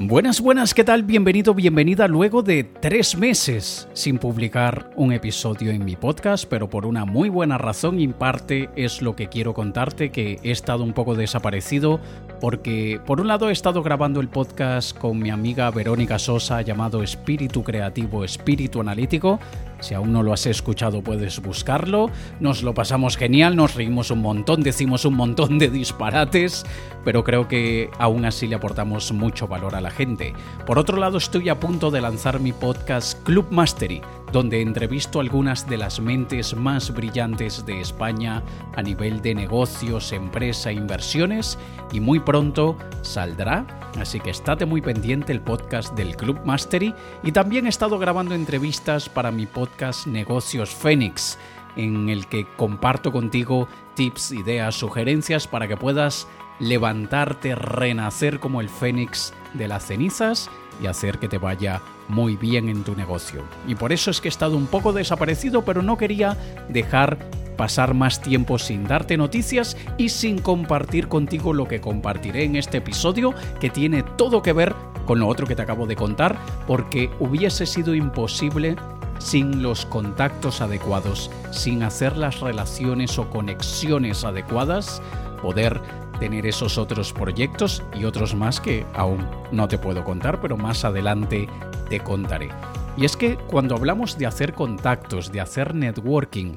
Buenas, buenas, ¿qué tal? Bienvenido, bienvenida luego de tres meses sin publicar un episodio en mi podcast, pero por una muy buena razón en parte es lo que quiero contarte, que he estado un poco desaparecido porque por un lado he estado grabando el podcast con mi amiga Verónica Sosa llamado Espíritu Creativo, Espíritu Analítico, si aún no lo has escuchado puedes buscarlo. Nos lo pasamos genial, nos reímos un montón, decimos un montón de disparates, pero creo que aún así le aportamos mucho valor a la gente. Por otro lado, estoy a punto de lanzar mi podcast Club Mastery donde entrevisto algunas de las mentes más brillantes de España a nivel de negocios, empresa inversiones y muy pronto saldrá, así que estate muy pendiente el podcast del Club Mastery y también he estado grabando entrevistas para mi podcast Negocios Fénix en el que comparto contigo tips, ideas, sugerencias para que puedas levantarte, renacer como el fénix de las cenizas y hacer que te vaya muy bien en tu negocio. Y por eso es que he estado un poco desaparecido, pero no quería dejar pasar más tiempo sin darte noticias y sin compartir contigo lo que compartiré en este episodio que tiene todo que ver con lo otro que te acabo de contar, porque hubiese sido imposible sin los contactos adecuados, sin hacer las relaciones o conexiones adecuadas, poder tener esos otros proyectos y otros más que aún no te puedo contar, pero más adelante te contaré. Y es que cuando hablamos de hacer contactos, de hacer networking,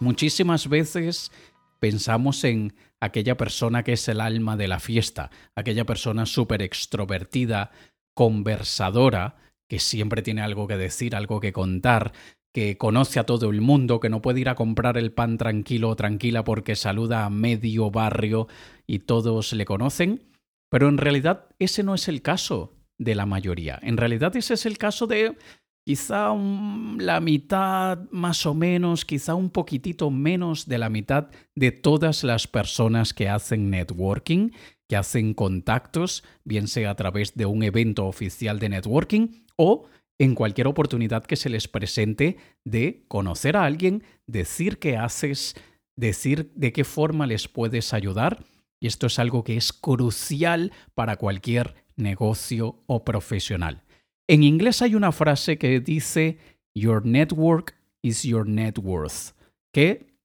muchísimas veces pensamos en aquella persona que es el alma de la fiesta, aquella persona súper extrovertida, conversadora, que siempre tiene algo que decir, algo que contar, que conoce a todo el mundo, que no puede ir a comprar el pan tranquilo o tranquila porque saluda a medio barrio y todos le conocen, pero en realidad ese no es el caso de la mayoría. En realidad ese es el caso de quizá la mitad más o menos, quizá un poquitito menos de la mitad de todas las personas que hacen networking, que hacen contactos, bien sea a través de un evento oficial de networking o en cualquier oportunidad que se les presente de conocer a alguien, decir qué haces, decir de qué forma les puedes ayudar. Y esto es algo que es crucial para cualquier negocio o profesional. En inglés hay una frase que dice Your network is your net worth, que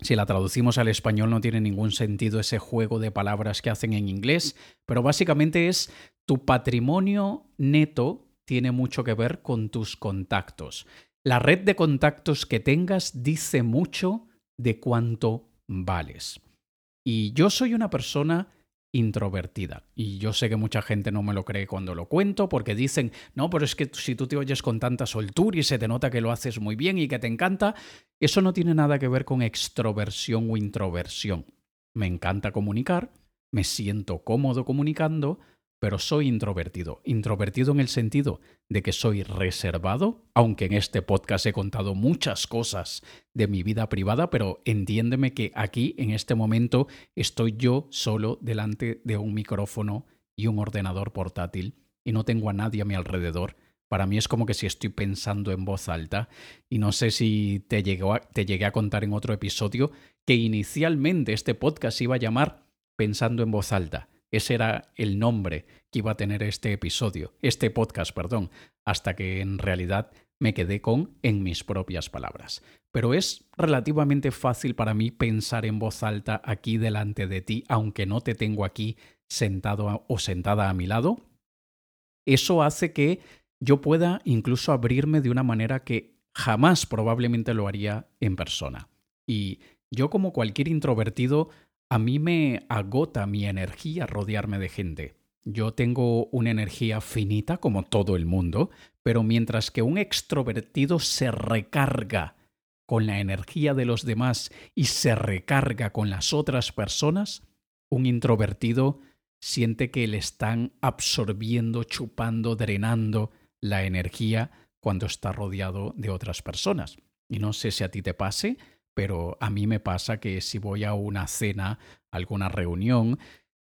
si la traducimos al español no tiene ningún sentido ese juego de palabras que hacen en inglés, pero básicamente es tu patrimonio neto tiene mucho que ver con tus contactos. La red de contactos que tengas dice mucho de cuánto vales. Y yo soy una persona introvertida. Y yo sé que mucha gente no me lo cree cuando lo cuento porque dicen, no, pero es que si tú te oyes con tanta soltura y se te nota que lo haces muy bien y que te encanta, eso no tiene nada que ver con extroversión o introversión. Me encanta comunicar, me siento cómodo comunicando, pero soy introvertido. Introvertido en el sentido de que soy reservado, aunque en este podcast he contado muchas cosas de mi vida privada, pero entiéndeme que aquí, en este momento, estoy yo solo delante de un micrófono y un ordenador portátil y no tengo a nadie a mi alrededor. Para mí es como que si estoy pensando en voz alta y no sé si te, te llegué a contar en otro episodio que inicialmente este podcast iba a llamar Pensando en voz alta ese era el nombre que iba a tener este episodio, este podcast, perdón, hasta que en realidad me quedé con en mis propias palabras. Pero es relativamente fácil para mí pensar en voz alta aquí delante de ti, aunque no te tengo aquí sentado o sentada a mi lado. Eso hace que yo pueda incluso abrirme de una manera que jamás probablemente lo haría en persona. Y yo como cualquier introvertido a mí me agota mi energía rodearme de gente. Yo tengo una energía finita como todo el mundo, pero mientras que un extrovertido se recarga con la energía de los demás y se recarga con las otras personas, un introvertido siente que le están absorbiendo, chupando, drenando la energía cuando está rodeado de otras personas. Y no sé si a ti te pase, pero a mí me pasa que si voy a una cena, alguna reunión,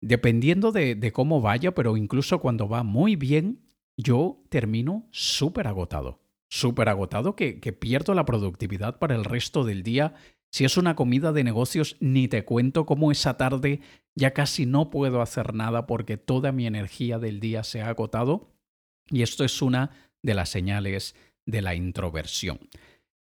dependiendo de, cómo vaya, pero incluso cuando va muy bien, yo termino súper agotado, súper agotado que pierdo la productividad para el resto del día Si es una comida de negocios, ni te cuento cómo esa tarde ya casi no puedo hacer nada porque toda mi energía del día se ha agotado. Y esto es una de las señales de la introversión.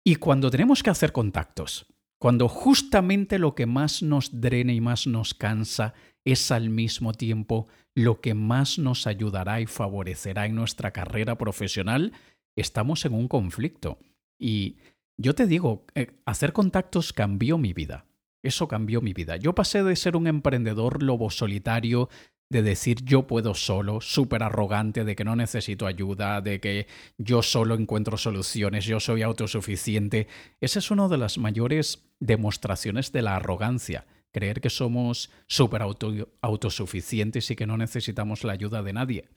Y cuando tenemos que hacer contactos, cuando justamente lo que más nos drena y más nos cansa es al mismo tiempo lo que más nos ayudará y favorecerá en nuestra carrera profesional, estamos en un conflicto. Y yo te digo, eh, hacer contactos cambió mi vida. Eso cambió mi vida. Yo pasé de ser un emprendedor lobo solitario, de decir yo puedo solo, súper arrogante, de que no necesito ayuda, de que yo solo encuentro soluciones, yo soy autosuficiente. Esa es una de las mayores demostraciones de la arrogancia, creer que somos súper autosuficientes y que no necesitamos la ayuda de nadie.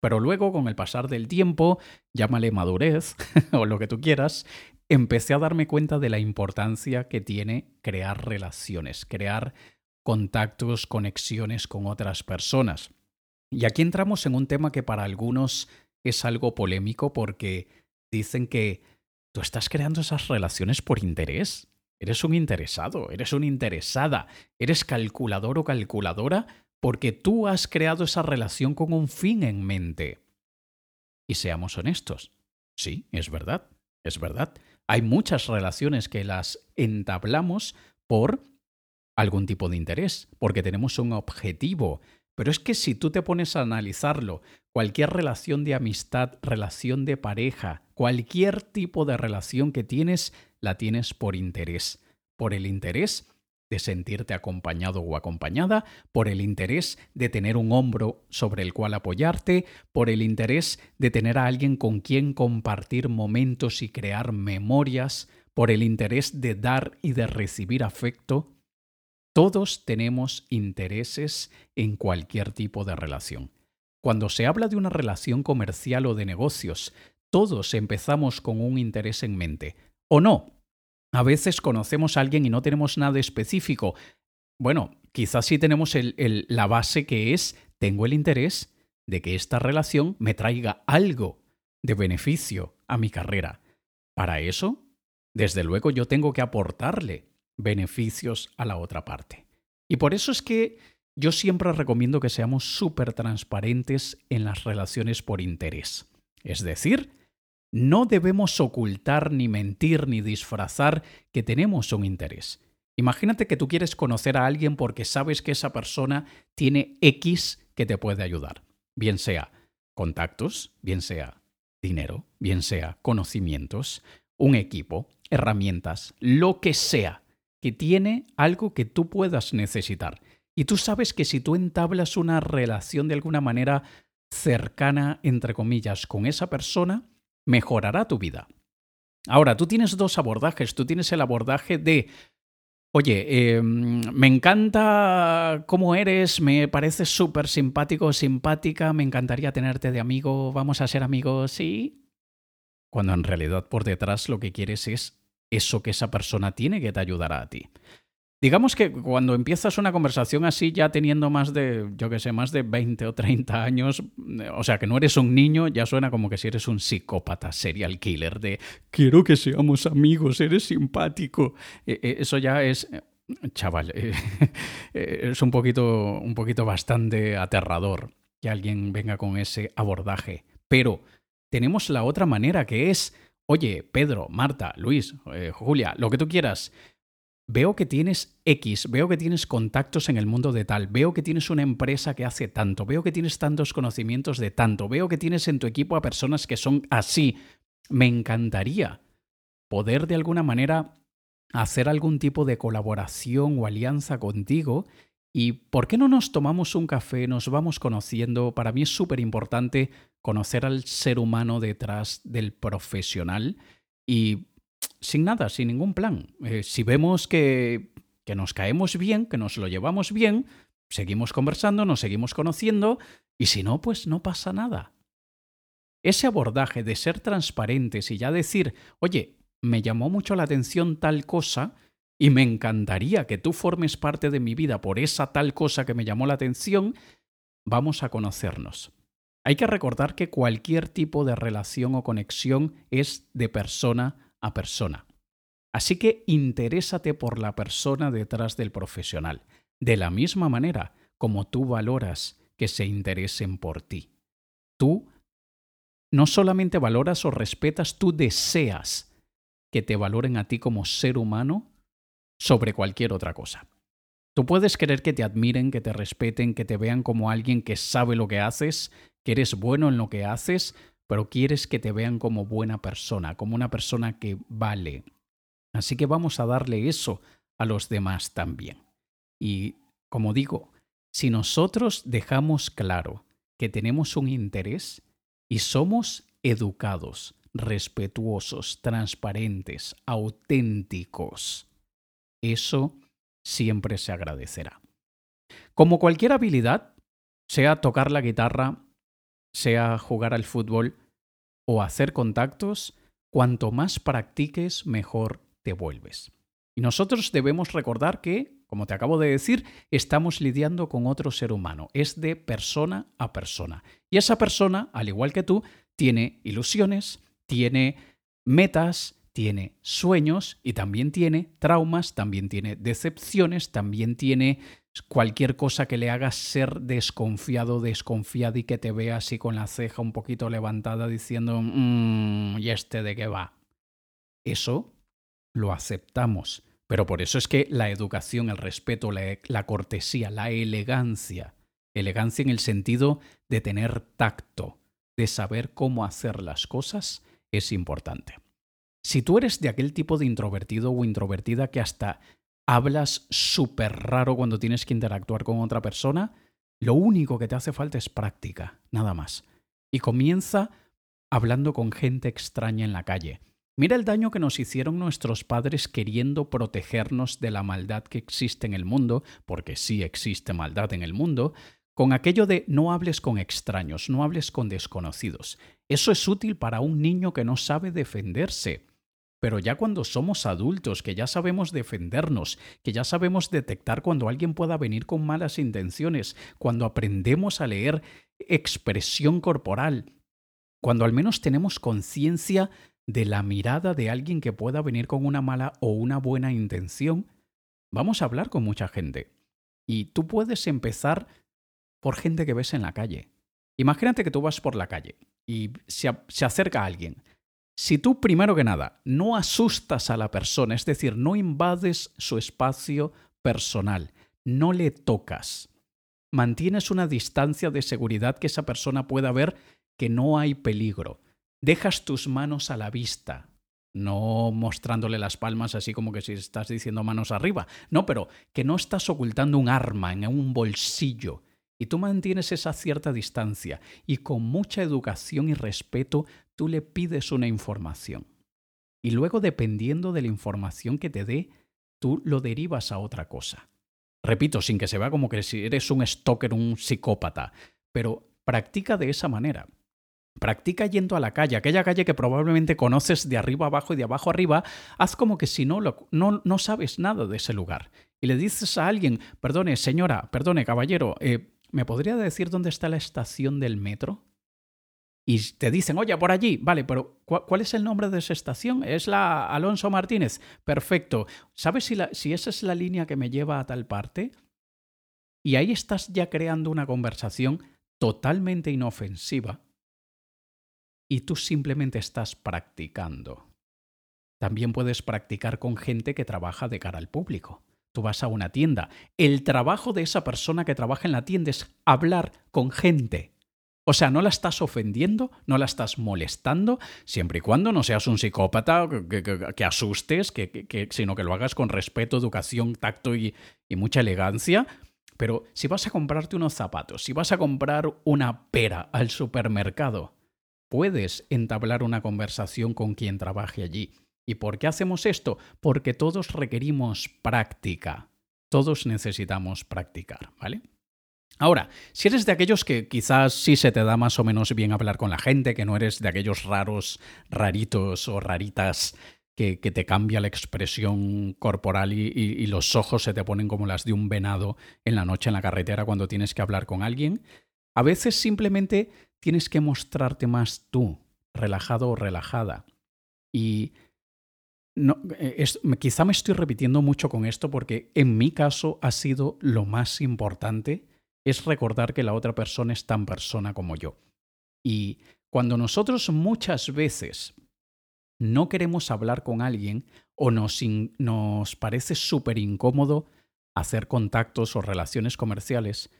Pero luego, con el pasar del tiempo, llámale madurez o lo que tú quieras, empecé a darme cuenta de la importancia que tiene crear relaciones, crear contactos, conexiones con otras personas. Y aquí entramos en un tema que para algunos es algo polémico porque dicen que tú estás creando esas relaciones por interés. Eres un interesado, eres una interesada, eres calculador o calculadora porque tú has creado esa relación con un fin en mente. Y seamos honestos. Sí, es verdad, es verdad. Hay muchas relaciones que las entablamos por algún tipo de interés, porque tenemos un objetivo. Pero es que si tú te pones a analizarlo, cualquier relación de amistad, relación de pareja, cualquier tipo de relación que tienes, la tienes por interés. Por el interés de sentirte acompañado o acompañada, por el interés de tener un hombro sobre el cual apoyarte, por el interés de tener a alguien con quien compartir momentos y crear memorias, por el interés de dar y de recibir afecto. Todos tenemos intereses en cualquier tipo de relación. Cuando se habla de una relación comercial o de negocios, todos empezamos con un interés en mente. ¿O no? A veces conocemos a alguien y no tenemos nada específico. Bueno, quizás sí tenemos la base que es, tengo el interés de que esta relación me traiga algo de beneficio a mi carrera. Para eso, desde luego yo tengo que aportarle beneficios a la otra parte. Y por eso es que yo siempre recomiendo que seamos súper transparentes en las relaciones por interés. Es decir, no debemos ocultar ni mentir ni disfrazar que tenemos un interés. Imagínate que tú quieres conocer a alguien porque sabes que esa persona tiene X que te puede ayudar. Bien sea contactos, bien sea dinero, bien sea conocimientos, un equipo, herramientas, lo que sea, que tiene algo que tú puedas necesitar. Y tú sabes que si tú entablas una relación de alguna manera cercana, entre comillas, con esa persona, mejorará tu vida. Ahora, tú tienes dos abordajes. Tú tienes el abordaje de, oye, em, me encanta cómo eres, me pareces súper simpático, simpática, me encantaría tenerte de amigo, vamos a ser amigos, sí. Cuando en realidad por detrás lo que quieres es eso que esa persona tiene que te ayudará a ti. Digamos que cuando empiezas una conversación así, ya teniendo más de, yo que sé, más de 20 o 30 años, o sea, que no eres un niño, ya suena como que si eres un psicópata serial killer de quiero que seamos amigos, eres simpático. E, e, eso ya es, chaval, es un poquito, un poquito bastante aterrador que alguien venga con ese abordaje. Pero tenemos la otra manera que es, oye, Pedro, Marta, Luis, eh, Julia, lo que tú quieras veo que tienes X, veo que tienes contactos en el mundo de tal, veo que tienes una empresa que hace tanto, veo que tienes tantos conocimientos de tanto, veo que tienes en tu equipo a personas que son así. Me encantaría poder de alguna manera hacer algún tipo de colaboración o alianza contigo. ¿Y por qué no nos tomamos un café, nos vamos conociendo? Para mí es súper importante conocer al ser humano detrás del profesional y sin nada, sin ningún plan. Eh, si vemos que, que nos caemos bien, que nos lo llevamos bien, seguimos conversando, nos seguimos conociendo, y si no, pues no pasa nada. Ese abordaje de ser transparentes y ya decir, oye, me llamó mucho la atención tal cosa, y me encantaría que tú formes parte de mi vida por esa tal cosa que me llamó la atención, vamos a conocernos. Hay que recordar que cualquier tipo de relación o conexión es de persona a persona. Así que interésate por la persona detrás del profesional, de la misma manera como tú valoras que se interesen por ti. Tú no solamente valoras o respetas, tú deseas que te valoren a ti como ser humano sobre cualquier otra cosa. Tú puedes querer que te admiren, que te respeten, que te vean como alguien que sabe lo que haces, que eres bueno en lo que haces, pero quieres que te vean como buena persona, como una persona que vale. Así que vamos a darle eso a los demás también. Y como digo, si nosotros dejamos claro que tenemos un interés y somos educados, respetuosos, transparentes, auténticos, eso siempre se agradecerá. Como cualquier habilidad, sea tocar la guitarra, sea jugar al fútbol o hacer contactos, cuanto más practiques, mejor te vuelves. Y nosotros debemos recordar que, como te acabo de decir, estamos lidiando con otro ser humano, es de persona a persona. Y esa persona, al igual que tú, tiene ilusiones, tiene metas, tiene sueños y también tiene traumas, también tiene decepciones, también tiene cualquier cosa que le haga ser desconfiado, desconfiado y que te vea así con la ceja un poquito levantada diciendo, mmm, ¿y este de qué va? Eso lo aceptamos. Pero por eso es que la educación, el respeto, la, la cortesía, la elegancia, elegancia en el sentido de tener tacto, de saber cómo hacer las cosas, es importante. Si tú eres de aquel tipo de introvertido o introvertida que hasta hablas súper raro cuando tienes que interactuar con otra persona, lo único que te hace falta es práctica, nada más. Y comienza hablando con gente extraña en la calle. Mira el daño que nos hicieron nuestros padres queriendo protegernos de la maldad que existe en el mundo, porque sí existe maldad en el mundo, con aquello de no hables con extraños, no hables con desconocidos. Eso es útil para un niño que no sabe defenderse. Pero ya cuando somos adultos, que ya sabemos defendernos, que ya sabemos detectar cuando alguien pueda venir con malas intenciones, cuando aprendemos a leer expresión corporal, cuando al menos tenemos conciencia de la mirada de alguien que pueda venir con una mala o una buena intención, vamos a hablar con mucha gente. Y tú puedes empezar por gente que ves en la calle. Imagínate que tú vas por la calle y se, se acerca alguien si tú, primero que nada, no asustas a la persona, es decir, no invades su espacio personal, no le tocas, mantienes una distancia de seguridad que esa persona pueda ver que no hay peligro, dejas tus manos a la vista, no mostrándole las palmas así como que si estás diciendo manos arriba, no, pero que no estás ocultando un arma en un bolsillo, y tú mantienes esa cierta distancia y con mucha educación y respeto tú le pides una información. Y luego, dependiendo de la información que te dé, tú lo derivas a otra cosa. Repito, sin que se vea como que si eres un stalker, un psicópata, pero practica de esa manera. Practica yendo a la calle, aquella calle que probablemente conoces de arriba abajo y de abajo arriba, haz como que si no, no, no sabes nada de ese lugar. Y le dices a alguien, perdone señora, perdone caballero, eh, ¿me podría decir dónde está la estación del metro? Y te dicen, oye, por allí, vale, pero ¿cuál es el nombre de esa estación? Es la Alonso Martínez. Perfecto. ¿Sabes si, si esa es la línea que me lleva a tal parte? Y ahí estás ya creando una conversación totalmente inofensiva y tú simplemente estás practicando. También puedes practicar con gente que trabaja de cara al público. Tú vas a una tienda. El trabajo de esa persona que trabaja en la tienda es hablar con gente o sea, no la estás ofendiendo, no la estás molestando, siempre y cuando no seas un psicópata que, asustes, sino que lo hagas con respeto, educación, tacto y, y mucha elegancia. Pero si vas a comprarte unos zapatos, si vas a comprar una pera al supermercado, puedes entablar una conversación con quien trabaje allí. ¿Y por qué hacemos esto? Porque todos requerimos práctica. Todos necesitamos practicar, ¿vale? Ahora, si eres de aquellos que quizás sí se te da más o menos bien hablar con la gente, que no eres de aquellos raros, raritos o raritas que, te cambia la expresión corporal y, los ojos se te ponen como las de un venado en la noche en la carretera cuando tienes que hablar con alguien, a veces simplemente tienes que mostrarte más tú, relajado o relajada. Y no, eh, quizá me estoy repitiendo mucho con esto porque en mi caso ha sido lo más importante es recordar que la otra persona es tan persona como yo. Y cuando nosotros muchas veces no queremos hablar con alguien o nos, parece súper incómodo hacer contactos o relaciones comerciales,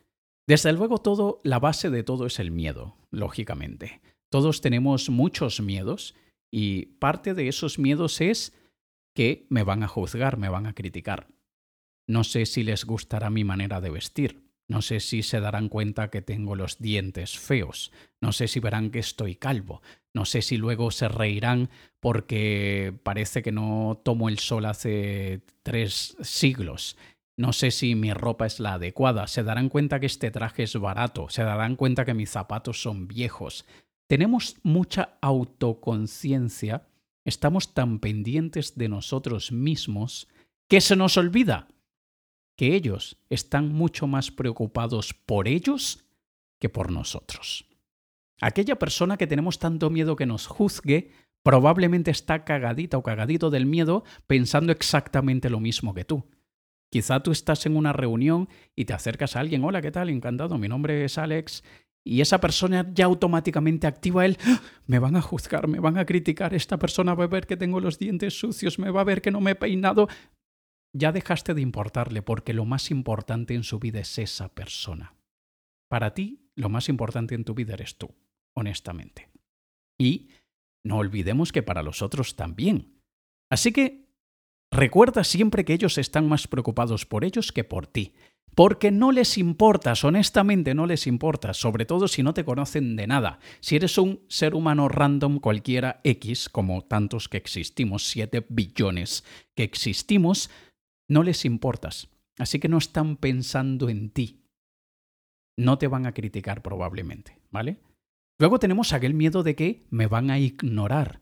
desde luego todo, la base de todo es el miedo, lógicamente. Todos tenemos muchos miedos y parte de esos miedos es que me van a juzgar, me van a criticar. No sé si les gustará mi manera de vestir, no sé si se darán cuenta que tengo los dientes feos, no sé si verán que estoy calvo, no sé si luego se reirán porque parece que no tomo el sol hace tres siglos. No sé si mi ropa es la adecuada, se darán cuenta que este traje es barato, se darán cuenta que mis zapatos son viejos. Tenemos mucha autoconciencia, estamos tan pendientes de nosotros mismos que se nos olvida que ellos están mucho más preocupados por ellos que por nosotros. Aquella persona que tenemos tanto miedo que nos juzgue probablemente está cagadita o cagadito del miedo pensando exactamente lo mismo que tú. Quizá tú estás en una reunión y te acercas a alguien, hola, ¿qué tal? Encantado, mi nombre es Alex. Y esa persona ya automáticamente activa el, ¡Ah! me van a juzgar, me van a criticar, esta persona va a ver que tengo los dientes sucios, me va a ver que no me he peinado. Ya dejaste de importarle porque lo más importante en su vida es esa persona. Para ti, lo más importante en tu vida eres tú, honestamente. Y no olvidemos que para los otros también. Así que Recuerda siempre que ellos están más preocupados por ellos que por ti, porque no les importas, honestamente no les importas, sobre todo si no te conocen de nada. Si eres un ser humano random cualquiera X, como tantos que existimos, 7 billones que existimos, no les importas. Así que no están pensando en ti. No te van a criticar probablemente, ¿vale? Luego tenemos aquel miedo de que me van a ignorar,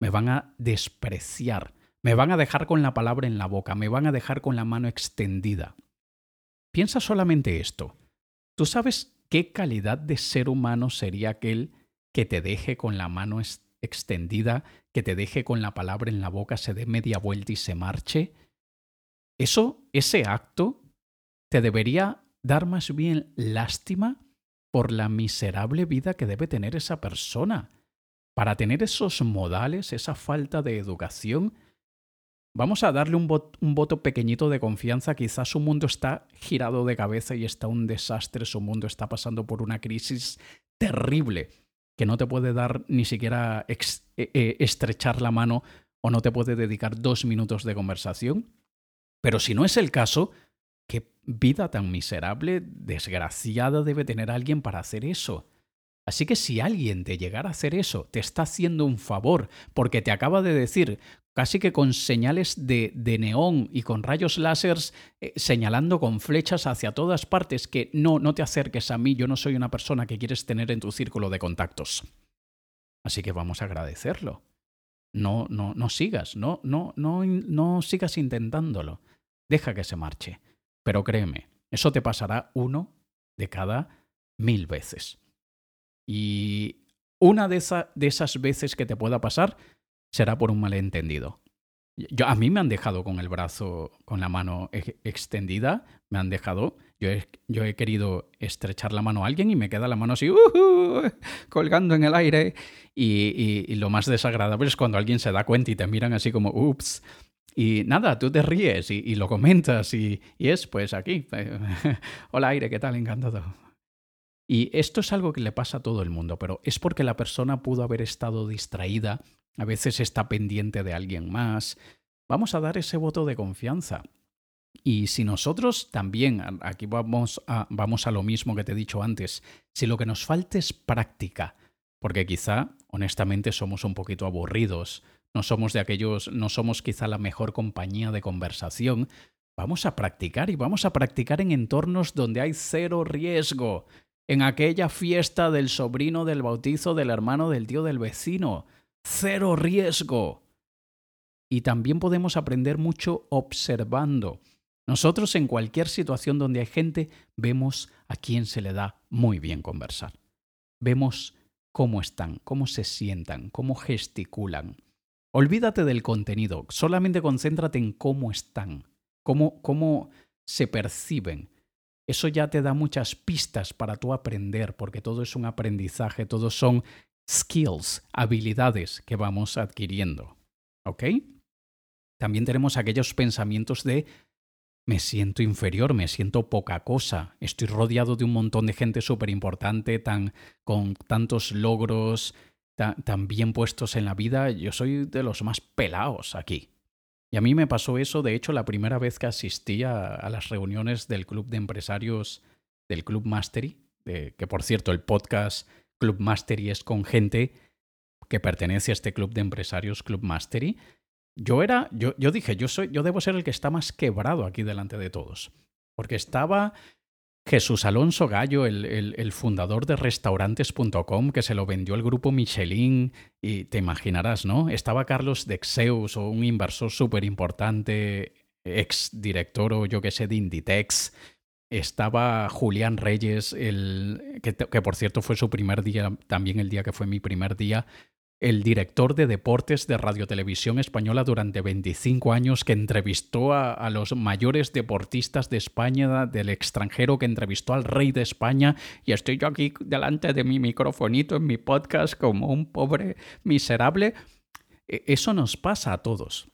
me van a despreciar. Me van a dejar con la palabra en la boca, me van a dejar con la mano extendida. Piensa solamente esto. ¿Tú sabes qué calidad de ser humano sería aquel que te deje con la mano extendida, que te deje con la palabra en la boca, se dé media vuelta y se marche? Eso, ese acto, te debería dar más bien lástima por la miserable vida que debe tener esa persona. Para tener esos modales, esa falta de educación, Vamos a darle un, voto pequeñito de confianza. Quizás su mundo está girado de cabeza y está un desastre. Su mundo está pasando por una crisis terrible que no te puede dar ni siquiera e, e, estrechar la mano o no te puede dedicar dos minutos de conversación. Pero si no es el caso, ¿qué vida tan miserable, desgraciada debe tener alguien para hacer eso? Así que si alguien te llegara a hacer eso, te está haciendo un favor, porque te acaba de decir, casi que con señales de, de neón y con rayos láseres eh, señalando con flechas hacia todas partes, que no, no te acerques a mí, yo no soy una persona que quieres tener en tu círculo de contactos. Así que vamos a agradecerlo. No, no, no sigas, no, no, no, no sigas intentándolo. Deja que se marche. Pero créeme, eso te pasará uno de cada mil veces. Y una de, de esas veces que te pueda pasar será por un malentendido. A mí me han dejado con el brazo, con la mano extendida, me han dejado, yo he, yo he, querido estrechar la mano a alguien y me queda la mano así, colgando en el aire. Y, lo más desagradable es cuando alguien se da cuenta y te miran así como, ups. Y nada, tú te ríes y, lo comentas y, y, es pues aquí. Hola aire, ¿qué tal? Encantado. Y esto es algo que le pasa a todo el mundo, pero es porque la persona pudo haber estado distraída, a veces está pendiente de alguien más. Vamos a dar ese voto de confianza. Y si nosotros también, aquí vamos a, vamos a lo mismo que te he dicho antes, si lo que nos falta es práctica, porque quizá, honestamente, somos un poquito aburridos, no somos de aquellos, no somos quizá la mejor compañía de conversación, vamos a practicar y vamos a practicar en entornos donde hay cero riesgo, en aquella fiesta del sobrino del bautizo del hermano del tío del vecino. Cero riesgo. Y también podemos aprender mucho observando. Nosotros en cualquier situación donde hay gente vemos a quién se le da muy bien conversar. Vemos cómo están, cómo se sientan, cómo gesticulan. Olvídate del contenido, solamente concéntrate en cómo están, cómo, cómo se perciben. Eso ya te da muchas pistas para tú aprender, porque todo es un aprendizaje, todos son skills, habilidades que vamos adquiriendo. ¿Ok? También tenemos aquellos pensamientos de me siento inferior, me siento poca cosa, estoy rodeado de un montón de gente súper importante, tan, con tantos logros, tan, bien puestos en la vida, yo soy de los más pelados aquí. Y a mí me pasó eso, de hecho, la primera vez que asistí a, las reuniones del club de empresarios del Club Mastery, que por cierto el podcast Club Mastery es con gente que pertenece a este club de empresarios Club Mastery, yo era, yo, yo dije, yo, soy, yo debo ser el que está más quebrado aquí delante de todos. Porque estaba Jesús Alonso Gallo, el, fundador de restaurantes.com, que se lo vendió el grupo Michelin, y te imaginarás, ¿no? Estaba Carlos Dexeus, un inversor súper importante, ex director o yo que sé, de Inditex. Estaba Julián Reyes, el, que por cierto fue su primer día, también el día que fue mi primer día, el director de deportes de Radio Televisión Española durante 25 años, que entrevistó a, los mayores deportistas de España, del extranjero, que entrevistó al rey de España, y estoy yo aquí delante de mi microfonito en mi podcast como un pobre miserable. E, eso nos pasa a todos,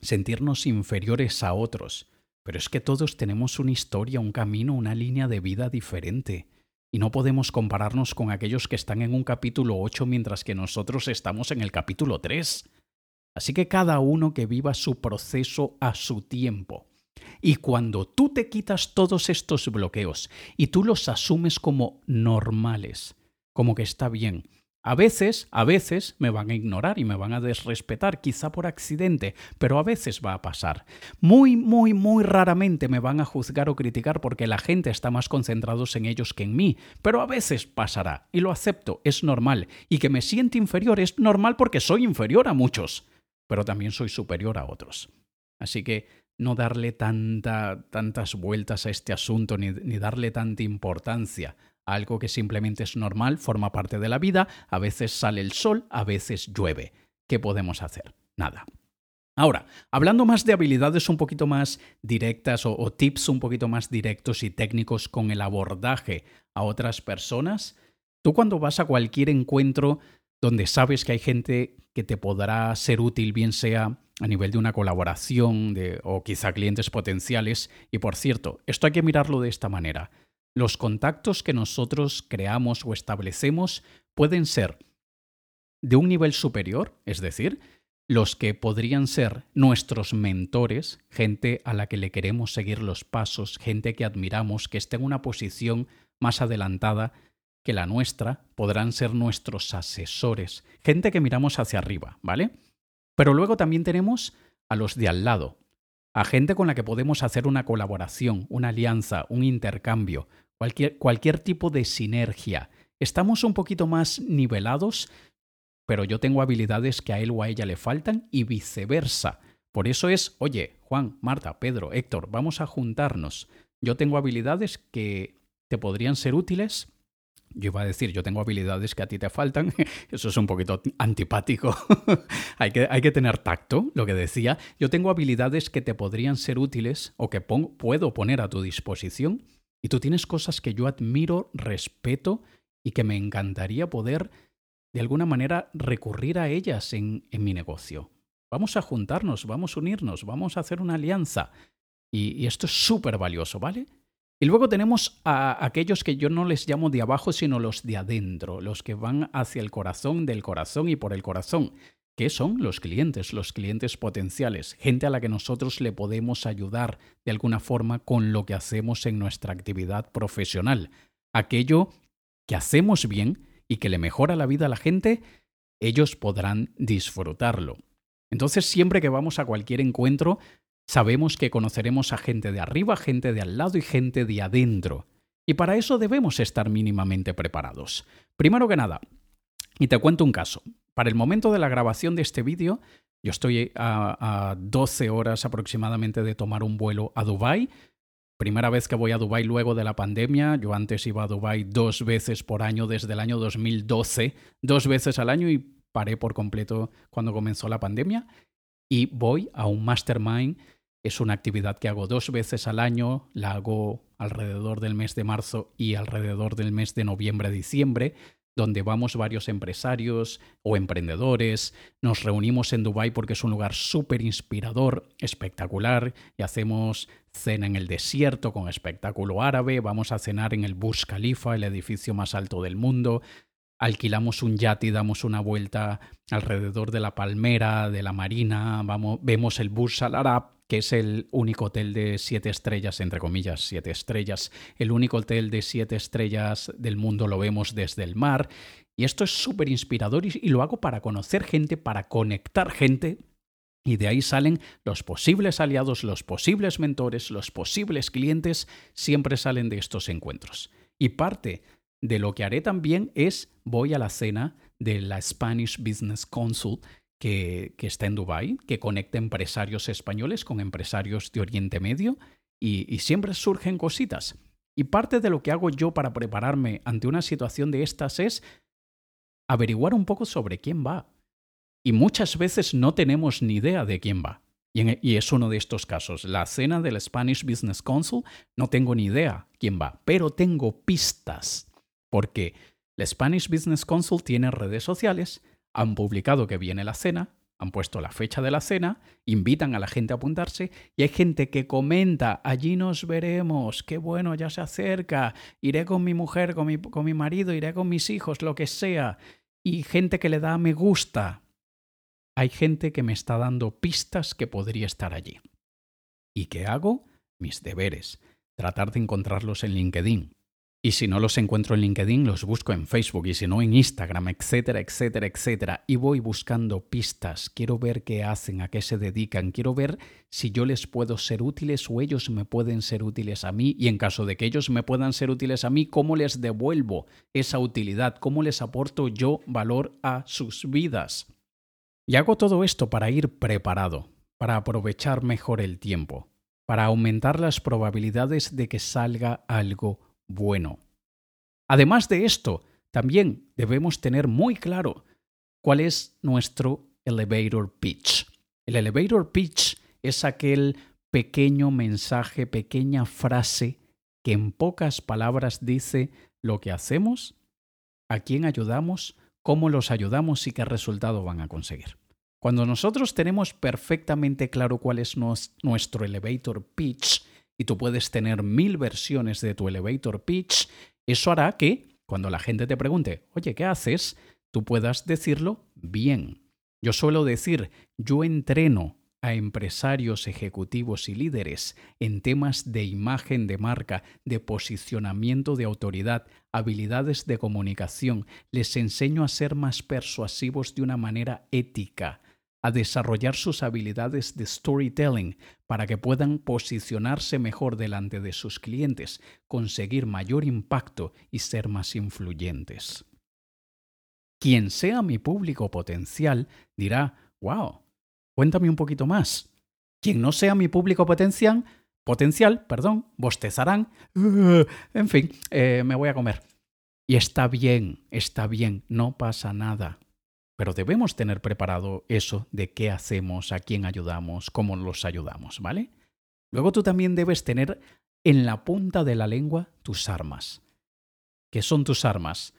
sentirnos inferiores a otros. Pero es que todos tenemos una historia, un camino, una línea de vida diferente y no podemos compararnos con aquellos que están en un capítulo 8 mientras que nosotros estamos en el capítulo 3. Así que cada uno que viva su proceso a su tiempo. Y cuando tú te quitas todos estos bloqueos y tú los asumes como normales, como que está bien, a veces, a veces me van a ignorar y me van a desrespetar, quizá por accidente, pero a veces va a pasar. Muy, muy, muy raramente me van a juzgar o criticar porque la gente está más concentrados en ellos que en mí, pero a veces pasará y lo acepto, es normal. Y que me siente inferior es normal porque soy inferior a muchos, pero también soy superior a otros. Así que no darle tanta, tantas vueltas a este asunto ni, ni darle tanta importancia algo que simplemente es normal, forma parte de la vida, a veces sale el sol, a veces llueve. ¿Qué podemos hacer? Nada. Ahora, hablando más de habilidades un poquito más directas o, tips un poquito más directos y técnicos con el abordaje a otras personas, tú cuando vas a cualquier encuentro donde sabes que hay gente que te podrá ser útil, bien sea a nivel de una colaboración de, o quizá clientes potenciales, y por cierto, esto hay que mirarlo de esta manera. Los contactos que nosotros creamos o establecemos pueden ser de un nivel superior, es decir, los que podrían ser nuestros mentores, gente a la que le queremos seguir los pasos, gente que admiramos, que esté en una posición más adelantada que la nuestra, podrán ser nuestros asesores, gente que miramos hacia arriba, ¿vale? Pero luego también tenemos a los de al lado, a gente con la que podemos hacer una colaboración, una alianza, un intercambio, cualquier, tipo de sinergia. Estamos un poquito más nivelados, pero yo tengo habilidades que a él o a ella le faltan y viceversa. Por eso es, oye, Juan, Marta, Pedro, Héctor, vamos a juntarnos. Yo tengo habilidades que te podrían ser útiles. Yo iba a decir, yo tengo habilidades que a ti te faltan. Eso es un poquito antipático. hay, que, hay, que, tener tacto, lo que decía. Yo tengo habilidades que te podrían ser útiles o que puedo poner a tu disposición y tú tienes cosas que yo admiro, respeto y que me encantaría poder de alguna manera recurrir a ellas en, en mi negocio. Vamos a juntarnos, vamos a unirnos, vamos a hacer una alianza. Y, y esto es súper valioso, ¿vale? Y luego tenemos a aquellos que yo no les llamo de abajo, sino los de adentro, los que van hacia el corazón, del corazón y por el corazón. ¿Qué son los clientes? Los clientes potenciales, gente a la que nosotros le podemos ayudar de alguna forma con lo que hacemos en nuestra actividad profesional. Aquello que hacemos bien y que le mejora la vida a la gente, ellos podrán disfrutarlo. Entonces, siempre que vamos a cualquier encuentro, sabemos que conoceremos a gente de arriba, gente de al lado y gente de adentro. Y para eso debemos estar mínimamente preparados. Primero que nada, y te cuento un caso. Para el momento de la grabación de este vídeo, yo estoy a, 12 horas aproximadamente de tomar un vuelo a Dubái. Primera vez que voy a Dubái luego de la pandemia. Yo antes iba a Dubái dos veces por año desde el año 2012, dos veces al año y paré por completo cuando comenzó la pandemia y voy a un mastermind. Es una actividad que hago dos veces al año, la hago alrededor del mes de marzo y alrededor del mes de noviembre-diciembre, donde vamos varios empresarios o emprendedores. Nos reunimos en Dubái porque es un lugar súper inspirador, espectacular, y hacemos cena en el desierto con espectáculo árabe, vamos a cenar en el Burj Khalifa, el edificio más alto del mundo, alquilamos un yate y damos una vuelta alrededor de la palmera, de la marina, vamos, vemos el Burj Al Arab, que es el único hotel de siete estrellas, entre comillas, siete estrellas, el único hotel de siete estrellas del mundo lo vemos desde el mar. Y esto es súper inspirador y, y lo hago para conocer gente, para conectar gente y de ahí salen los posibles aliados, los posibles mentores, los posibles clientes, siempre salen de estos encuentros. Y parte de lo que haré también es voy a la cena de la Spanish Business Council que, está en Dubai, que conecta empresarios españoles con empresarios de Oriente Medio y, siempre surgen cositas. Y parte de lo que hago yo para prepararme ante una situación de estas es averiguar un poco sobre quién va, y muchas veces no tenemos ni idea de quién va. E, y, es uno de estos casos. La cena del Spanish Business Council, no tengo ni idea quién va, pero tengo pistas. Porque la Spanish Business Council tiene redes sociales, han publicado que viene la cena, han puesto la fecha de la cena, invitan a la gente a apuntarse y hay gente que comenta, allí nos veremos, qué bueno, ya se acerca, iré con mi mujer, con mi, con mi marido, iré con mis hijos, lo que sea. Y gente que le da me gusta, hay gente que me está dando pistas que podría estar allí. ¿Y qué hago? Mis deberes. Tratar de encontrarlos en LinkedIn. Y si no los encuentro en LinkedIn, los busco en Facebook y si no en Instagram, etcétera, etcétera, etcétera. Y voy buscando pistas. Quiero ver qué hacen, a qué se dedican. Quiero ver si yo les puedo ser útiles o ellos me pueden ser útiles a mí. Y en caso de que ellos me puedan ser útiles a mí, ¿cómo les devuelvo esa utilidad? ¿Cómo les aporto yo valor a sus vidas? Y hago todo esto para ir preparado, para aprovechar mejor el tiempo, para aumentar las probabilidades de que salga algo bueno. Además de esto, también debemos tener muy claro cuál es nuestro elevator pitch. El elevator pitch es aquel pequeño mensaje, pequeña frase que en pocas palabras dice lo que hacemos, a quién ayudamos, cómo los ayudamos y qué resultado van a conseguir. Cuando nosotros tenemos perfectamente claro cuál es nuestro elevator pitch, y tú puedes tener mil versiones de tu elevator pitch, eso hará que cuando la gente te pregunte, oye, ¿qué haces? tú puedas decirlo bien. Yo suelo decir, yo entreno a empresarios, ejecutivos y líderes en temas de imagen de marca, de posicionamiento de autoridad, habilidades de comunicación. Les enseño a ser más persuasivos de una manera ética, a desarrollar sus habilidades de storytelling para que puedan posicionarse mejor delante de sus clientes, conseguir mayor impacto y ser más influyentes. Quien sea mi público potencial dirá, wow, Cuéntame un poquito más. Quien no sea mi público potencial, potencial, perdón, bostezarán. En fin, eh, me voy a comer. Y está bien, está bien, no pasa nada. Pero debemos tener preparado eso de qué hacemos, a quién ayudamos, cómo los ayudamos, ¿vale? Luego tú también debes tener en la punta de la lengua tus armas. ¿Qué son tus armas?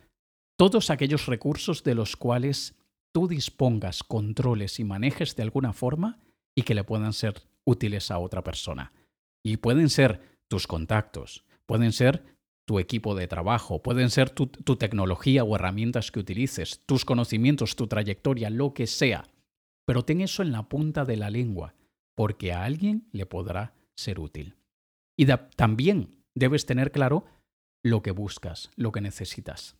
Todos aquellos recursos de los cuales tú dispongas, controles y manejes de alguna forma y que le puedan ser útiles a otra persona. Y pueden ser tus contactos, pueden ser tu equipo de trabajo, pueden ser tu, tecnología o herramientas que utilices, tus conocimientos, tu trayectoria, lo que sea. Pero ten eso en la punta de la lengua, porque a alguien le podrá ser útil. Y también debes tener claro lo que buscas, lo que necesitas.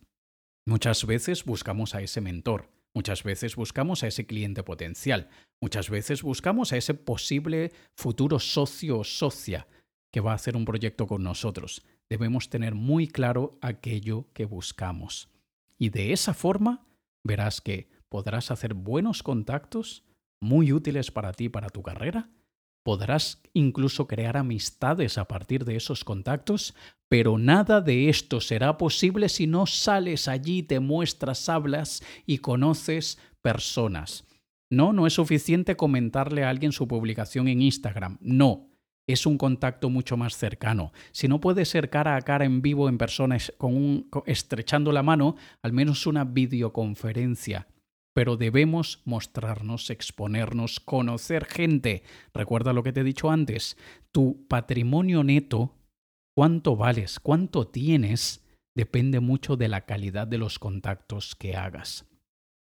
Muchas veces buscamos a ese mentor, Muchas veces buscamos a ese cliente potencial, muchas veces buscamos a ese posible futuro socio o socia que va a hacer un proyecto con nosotros. Debemos tener muy claro aquello que buscamos. Y de esa forma verás que podrás hacer buenos contactos muy útiles para ti, para tu carrera, podrás incluso crear amistades a partir de esos contactos, pero nada de esto será posible si no sales allí, te muestras, hablas y conoces personas. No, no es suficiente comentarle a alguien su publicación en Instagram. No, es un contacto mucho más cercano. Si no puede ser cara a cara en vivo en personas con estrechando la mano, al menos una videoconferencia pero debemos mostrarnos, exponernos, conocer gente. Recuerda lo que te he dicho antes, tu patrimonio neto, cuánto vales, cuánto tienes, depende mucho de la calidad de los contactos que hagas.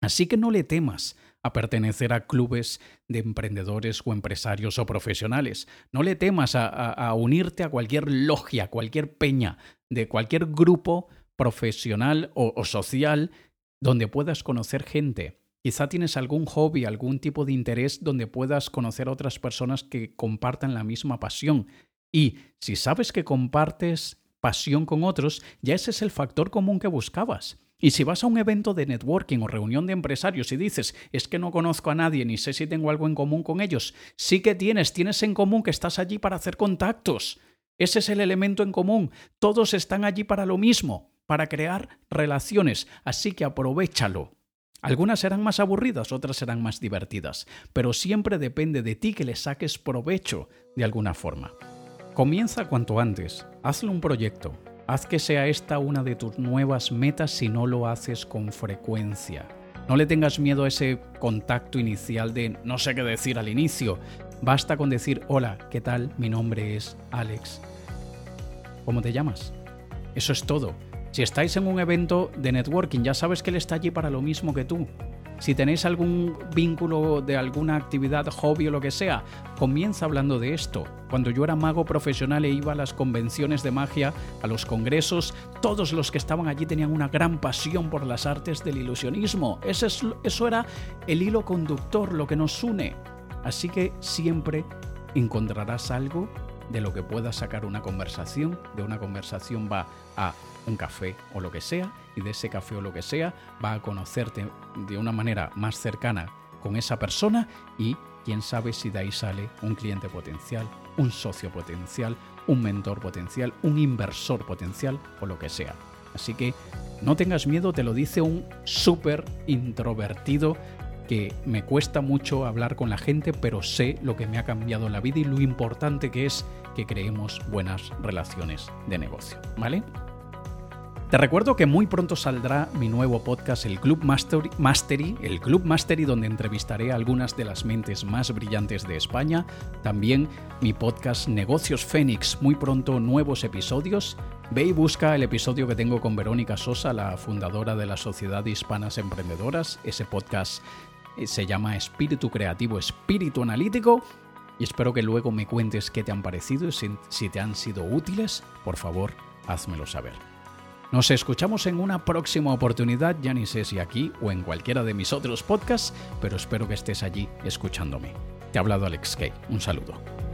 Así que no le temas a pertenecer a clubes de emprendedores o empresarios o profesionales. No le temas a, unirte a cualquier logia, cualquier peña, de cualquier grupo profesional o social donde puedas conocer gente. Quizá tienes algún hobby, algún tipo de interés donde puedas conocer a otras personas que compartan la misma pasión. Y si sabes que compartes pasión con otros, ya ese es el factor común que buscabas. Y si vas a un evento de networking o reunión de empresarios y dices, es que no conozco a nadie ni sé si tengo algo en común con ellos, sí que tienes, tienes en común que estás allí para hacer contactos. Ese es el elemento en común. Todos están allí para lo mismo para crear relaciones, así que aprovechalo. Algunas serán más aburridas, otras serán más divertidas, pero siempre depende de ti que le saques provecho de alguna forma. Comienza cuanto antes, hazle un proyecto, haz que sea esta una de tus nuevas metas si no lo haces con frecuencia. No le tengas miedo a ese contacto inicial de no sé qué decir al inicio. Basta con decir, hola, ¿qué tal? Mi nombre es Alex. ¿Cómo te llamas? Eso es todo. Si estáis en un evento de networking, ya sabes que él está allí para lo mismo que tú. Si tenéis algún vínculo de alguna actividad, hobby o lo que sea, comienza hablando de esto. Cuando yo era mago profesional e iba a las convenciones de magia, a los congresos, todos los que estaban allí tenían una gran pasión por las artes del ilusionismo. Eso, eso era el hilo conductor, lo que nos une. Así que siempre encontrarás algo de lo que pueda sacar una conversación. De una conversación va a un café o lo que sea, y de ese café o lo que sea va a conocerte de una manera más cercana con esa persona y quién sabe si de ahí sale un cliente potencial, un socio potencial, un mentor potencial, un inversor potencial o lo que sea. Así que no tengas miedo, te lo dice un súper introvertido que me cuesta mucho hablar con la gente, pero sé lo que me ha cambiado la vida y lo importante que es que creemos buenas relaciones de negocio, ¿vale? Te recuerdo que muy pronto saldrá mi nuevo podcast, el Club Mastery, el Club Mastery, donde entrevistaré a algunas de las mentes más brillantes de España. También mi podcast Negocios Fénix, muy pronto nuevos episodios. Ve y busca el episodio que tengo con Verónica Sosa, la fundadora de la Sociedad Hispanas Emprendedoras. Ese podcast eh, se llama Espíritu Creativo, Espíritu Analítico. Y espero que luego me cuentes qué te han parecido y si te han sido útiles. Por favor, házmelo saber. Nos escuchamos en una próxima oportunidad, ya ni sé si aquí o en cualquiera de mis otros podcasts, pero espero que estés allí escuchándome. Te ha hablado Alex Kay. Un saludo.